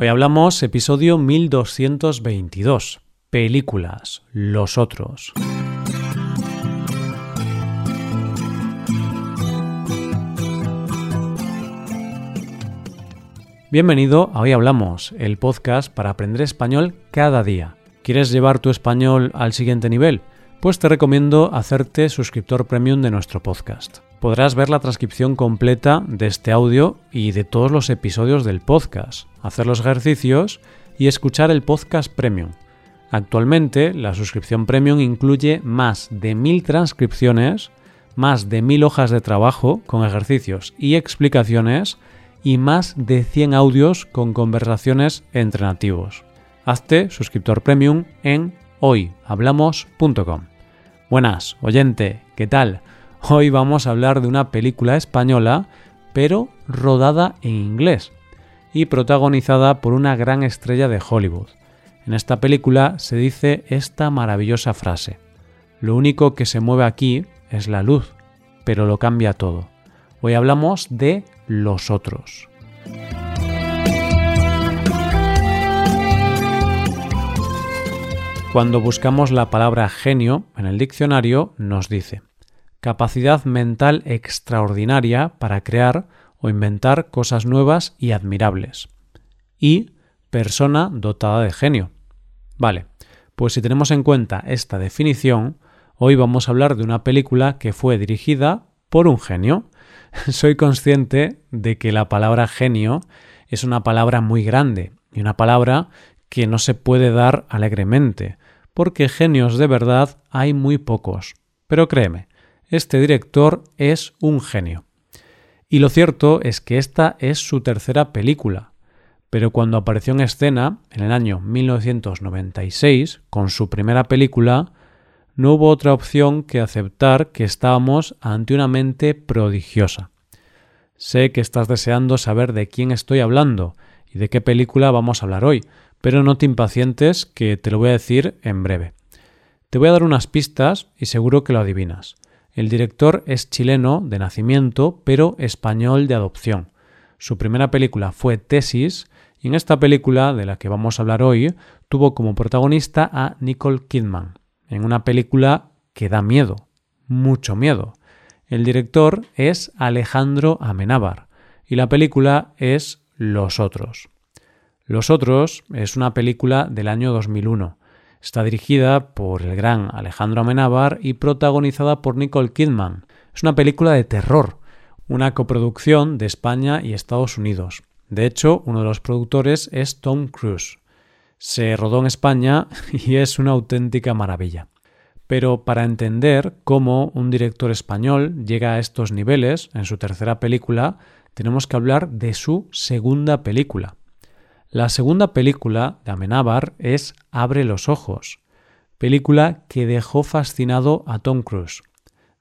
Hoy hablamos episodio 1222, películas, los otros. Bienvenido a Hoy Hablamos, el podcast para aprender español cada día. ¿Quieres llevar tu español al siguiente nivel? Pues te recomiendo hacerte suscriptor premium de nuestro podcast. Podrás ver la transcripción completa de este audio y de todos los episodios del podcast, hacer los ejercicios y escuchar el podcast premium. Actualmente, la suscripción premium incluye más de mil transcripciones, más de mil hojas de trabajo con ejercicios y explicaciones y más de 100 audios con conversaciones entre nativos. Hazte suscriptor premium en hoyhablamos.com. Buenas, oyente, ¿qué tal? Hoy vamos a hablar de una película española, pero rodada en inglés y protagonizada por una gran estrella de Hollywood. En esta película se dice esta maravillosa frase. Lo único que se mueve aquí es la luz, pero lo cambia todo. Hoy hablamos de los otros. Cuando buscamos la palabra genio en el diccionario nos dice capacidad mental extraordinaria para crear o inventar cosas nuevas y admirables. Y persona dotada de genio. Vale, pues si tenemos en cuenta esta definición, hoy vamos a hablar de una película que fue dirigida por un genio. Soy consciente de que la palabra genio es una palabra muy grande y una palabra que no se puede dar alegremente, porque genios de verdad hay muy pocos. Pero créeme, este director es un genio. Y lo cierto es que esta es su tercera película, pero cuando apareció en escena, en el año 1996, con su primera película, no hubo otra opción que aceptar que estábamos ante una mente prodigiosa. Sé que estás deseando saber de quién estoy hablando y de qué película vamos a hablar hoy, pero no te impacientes que te lo voy a decir en breve. Te voy a dar unas pistas y seguro que lo adivinas. El director es chileno de nacimiento, pero español de adopción. Su primera película fue Tesis, y en esta película, de la que vamos a hablar hoy, tuvo como protagonista a Nicole Kidman, en una película que da miedo, mucho miedo. El director es Alejandro Amenábar, y la película es Los Otros. Los Otros es una película del año 2001 Está dirigida por el gran Alejandro Amenábar y protagonizada por Nicole Kidman. Es una película de terror, una coproducción de España y Estados Unidos. De hecho, uno de los productores es Tom Cruise. Se rodó en España y es una auténtica maravilla. Pero para entender cómo un director español llega a estos niveles en su tercera película, tenemos que hablar de su segunda película. La segunda película de Amenábar es Abre los ojos, película que dejó fascinado a Tom Cruise.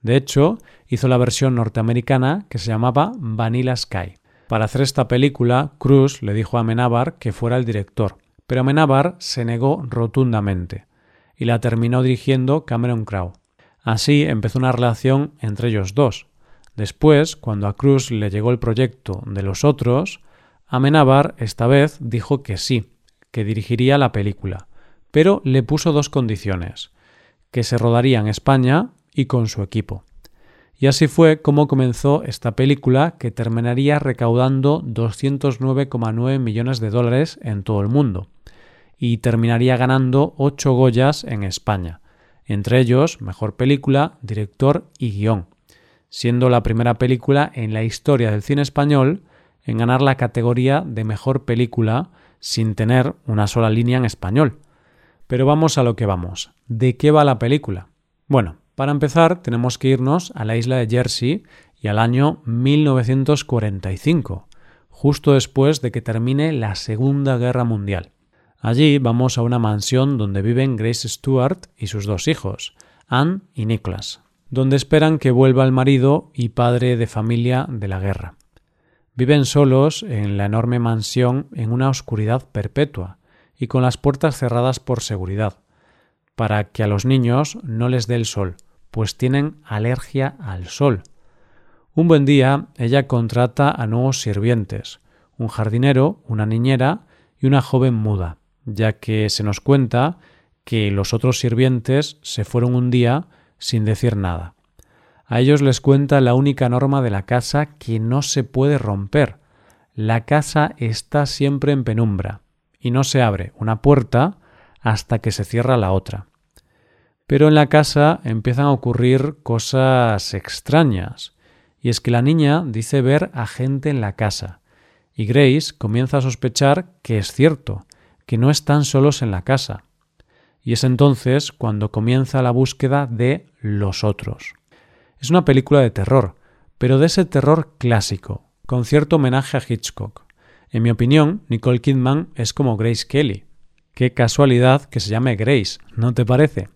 De hecho, hizo la versión norteamericana que se llamaba Vanilla Sky. Para hacer esta película, Cruise le dijo a Amenábar que fuera el director, pero Amenábar se negó rotundamente y la terminó dirigiendo Cameron Crowe. Así empezó una relación entre ellos dos. Después, cuando a Cruise le llegó el proyecto de los otros, Amenábar esta vez dijo que sí, que dirigiría la película, pero le puso dos condiciones, que se rodaría en España y con su equipo. Y así fue como comenzó esta película que terminaría recaudando 209,9 millones de dólares en todo el mundo y terminaría ganando 8 Goyas en España, entre ellos Mejor Película, Director y Guión, siendo la primera película en la historia del cine español en ganar la categoría de mejor película sin tener una sola línea en español. Pero vamos a lo que vamos. ¿De qué va la película? Bueno, para empezar tenemos que irnos a la isla de Jersey y al año 1945, justo después de que termine la Segunda Guerra Mundial. Allí vamos a una mansión donde viven Grace Stewart y sus dos hijos, Anne y Nicholas, donde esperan que vuelva el marido y padre de familia de la guerra. Viven solos en la enorme mansión en una oscuridad perpetua y con las puertas cerradas por seguridad, para que a los niños no les dé el sol, pues tienen alergia al sol. Un buen día ella contrata a nuevos sirvientes, un jardinero, una niñera y una joven muda, ya que se nos cuenta que los otros sirvientes se fueron un día sin decir nada. A ellos les cuenta la única norma de la casa que no se puede romper. La casa está siempre en penumbra y no se abre una puerta hasta que se cierra la otra. Pero en la casa empiezan a ocurrir cosas extrañas, y es que la niña dice ver a gente en la casa, y Grace comienza a sospechar que es cierto, que no están solos en la casa. Y es entonces cuando comienza la búsqueda de los otros. Es una película de terror, pero de ese terror clásico, con cierto homenaje a Hitchcock. En mi opinión, Nicole Kidman es como Grace Kelly. Qué casualidad que se llame Grace, ¿no te parece?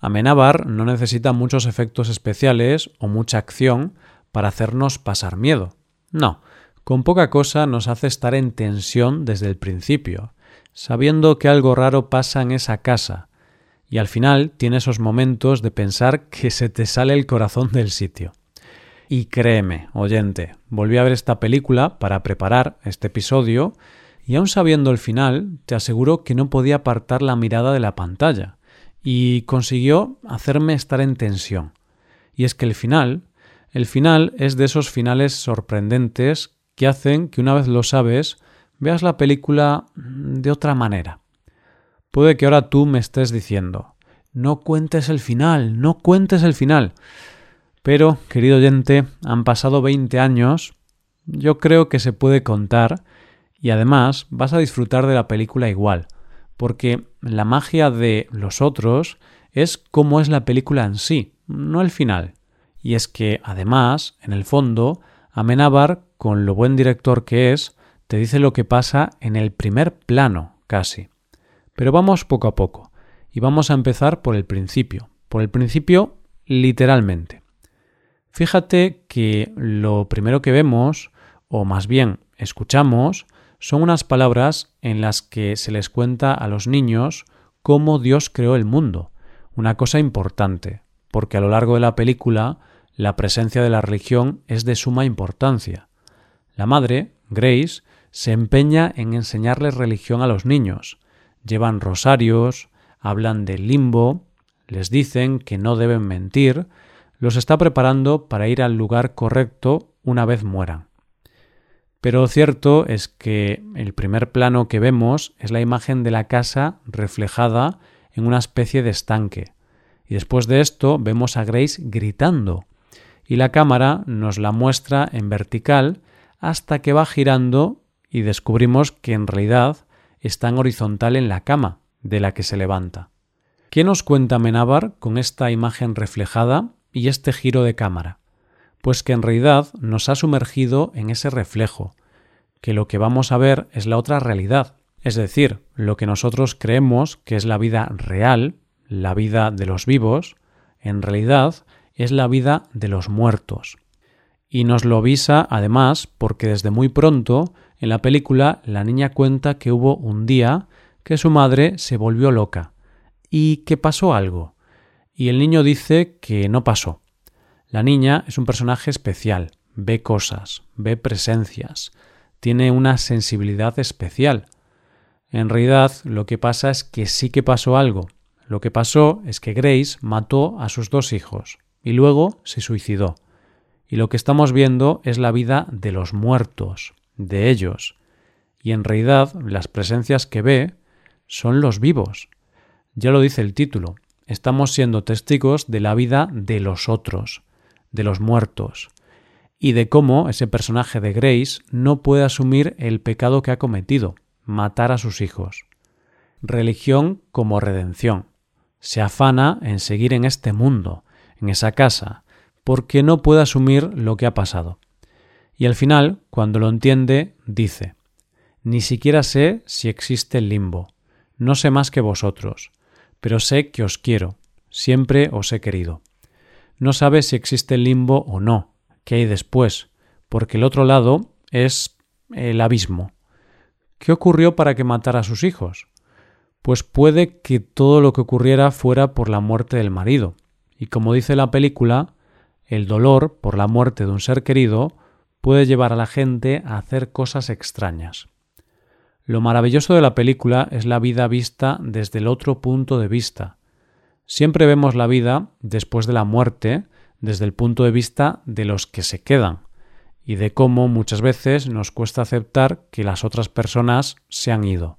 Amenábar no necesita muchos efectos especiales o mucha acción para hacernos pasar miedo. No, con poca cosa nos hace estar en tensión desde el principio, sabiendo que algo raro pasa en esa casa, y al final tiene esos momentos de pensar que se te sale el corazón del sitio. Y créeme, oyente, volví a ver esta película para preparar este episodio y aun sabiendo el final, te aseguro que no podía apartar la mirada de la pantalla y consiguió hacerme estar en tensión. Y es que el final, el final es de esos finales sorprendentes que hacen que una vez lo sabes, veas la película de otra manera. Puede que ahora tú me estés diciendo, no cuentes el final, no cuentes el final. Pero, querido oyente, han pasado 20 años, yo creo que se puede contar y además vas a disfrutar de la película igual, porque la magia de los otros es cómo es la película en sí, no el final. Y es que, además, en el fondo, Amenábar, con lo buen director que es, te dice lo que pasa en el primer plano, casi. Pero vamos poco a poco, y vamos a empezar por el principio, por el principio literalmente. Fíjate que lo primero que vemos, o más bien escuchamos, son unas palabras en las que se les cuenta a los niños cómo Dios creó el mundo, una cosa importante, porque a lo largo de la película la presencia de la religión es de suma importancia. La madre, Grace, se empeña en enseñarles religión a los niños. Llevan rosarios, hablan del limbo, les dicen que no deben mentir, los está preparando para ir al lugar correcto una vez mueran. Pero cierto es que el primer plano que vemos es la imagen de la casa reflejada en una especie de estanque. Y después de esto vemos a Grace gritando. Y la cámara nos la muestra en vertical hasta que va girando y descubrimos que en realidad está en horizontal en la cama de la que se levanta. ¿Qué nos cuenta Menábar con esta imagen reflejada y este giro de cámara? Pues que en realidad nos ha sumergido en ese reflejo, que lo que vamos a ver es la otra realidad, es decir, lo que nosotros creemos que es la vida real, la vida de los vivos, en realidad es la vida de los muertos. Y nos lo avisa además porque desde muy pronto en la película la niña cuenta que hubo un día que su madre se volvió loca y que pasó algo. Y el niño dice que no pasó, la niña es un personaje especial, ve cosas, ve presencias, tiene una sensibilidad especial. En realidad lo que pasa es que sí que pasó algo. Lo que pasó es que Grace mató a sus dos hijos y luego se suicidó. Y lo que estamos viendo es la vida de los muertos, de ellos. Y en realidad las presencias que ve son los vivos. Ya lo dice el título. Estamos siendo testigos de la vida de los otros de los muertos, y de cómo ese personaje de Grace no puede asumir el pecado que ha cometido, matar a sus hijos. Religión como redención. Se afana en seguir en este mundo, en esa casa, porque no puede asumir lo que ha pasado. Y al final, cuando lo entiende, dice, Ni siquiera sé si existe el limbo, no sé más que vosotros, pero sé que os quiero, siempre os he querido. No sabe si existe el limbo o no, qué hay después, porque el otro lado es el abismo. ¿Qué ocurrió para que matara a sus hijos? Pues puede que todo lo que ocurriera fuera por la muerte del marido, y como dice la película, el dolor por la muerte de un ser querido puede llevar a la gente a hacer cosas extrañas. Lo maravilloso de la película es la vida vista desde el otro punto de vista. Siempre vemos la vida después de la muerte desde el punto de vista de los que se quedan y de cómo muchas veces nos cuesta aceptar que las otras personas se han ido.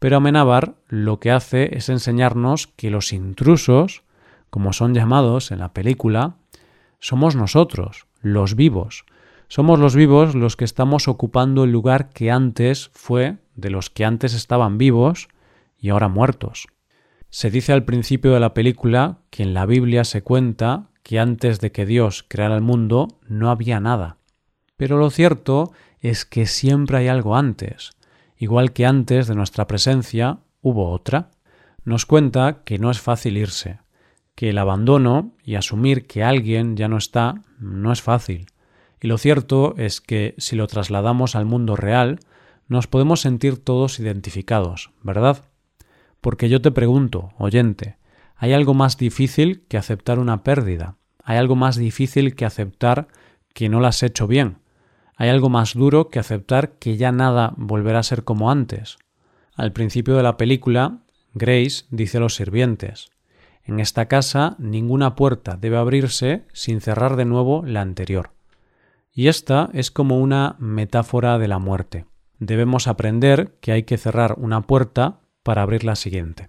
Pero Amenábar lo que hace es enseñarnos que los intrusos, como son llamados en la película, somos nosotros, los vivos. Somos los vivos los que estamos ocupando el lugar que antes fue de los que antes estaban vivos y ahora muertos. Se dice al principio de la película que en la Biblia se cuenta que antes de que Dios creara el mundo no había nada. Pero lo cierto es que siempre hay algo antes, igual que antes de nuestra presencia hubo otra. Nos cuenta que no es fácil irse, que el abandono y asumir que alguien ya no está no es fácil. Y lo cierto es que si lo trasladamos al mundo real, nos podemos sentir todos identificados, ¿verdad? Porque yo te pregunto, oyente, ¿hay algo más difícil que aceptar una pérdida? ¿Hay algo más difícil que aceptar que no la has hecho bien? Hay algo más duro que aceptar que ya nada volverá a ser como antes. Al principio de la película, Grace dice a los sirvientes En esta casa ninguna puerta debe abrirse sin cerrar de nuevo la anterior. Y esta es como una metáfora de la muerte. Debemos aprender que hay que cerrar una puerta para abrir la siguiente.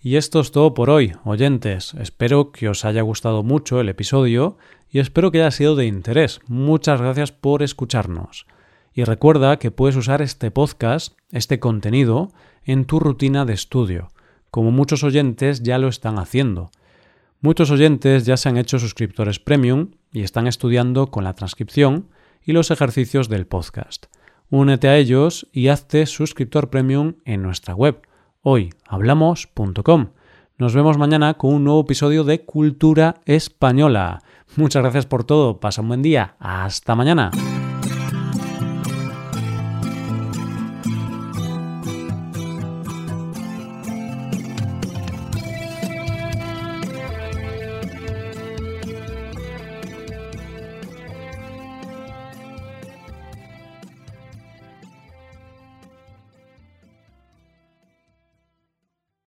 Y esto es todo por hoy, oyentes. Espero que os haya gustado mucho el episodio y espero que haya sido de interés. Muchas gracias por escucharnos. Y recuerda que puedes usar este podcast, este contenido, en tu rutina de estudio, como muchos oyentes ya lo están haciendo. Muchos oyentes ya se han hecho suscriptores premium y están estudiando con la transcripción y los ejercicios del podcast. Únete a ellos y hazte suscriptor premium en nuestra web hoyhablamos.com. Nos vemos mañana con un nuevo episodio de Cultura Española. Muchas gracias por todo, pasa un buen día, hasta mañana.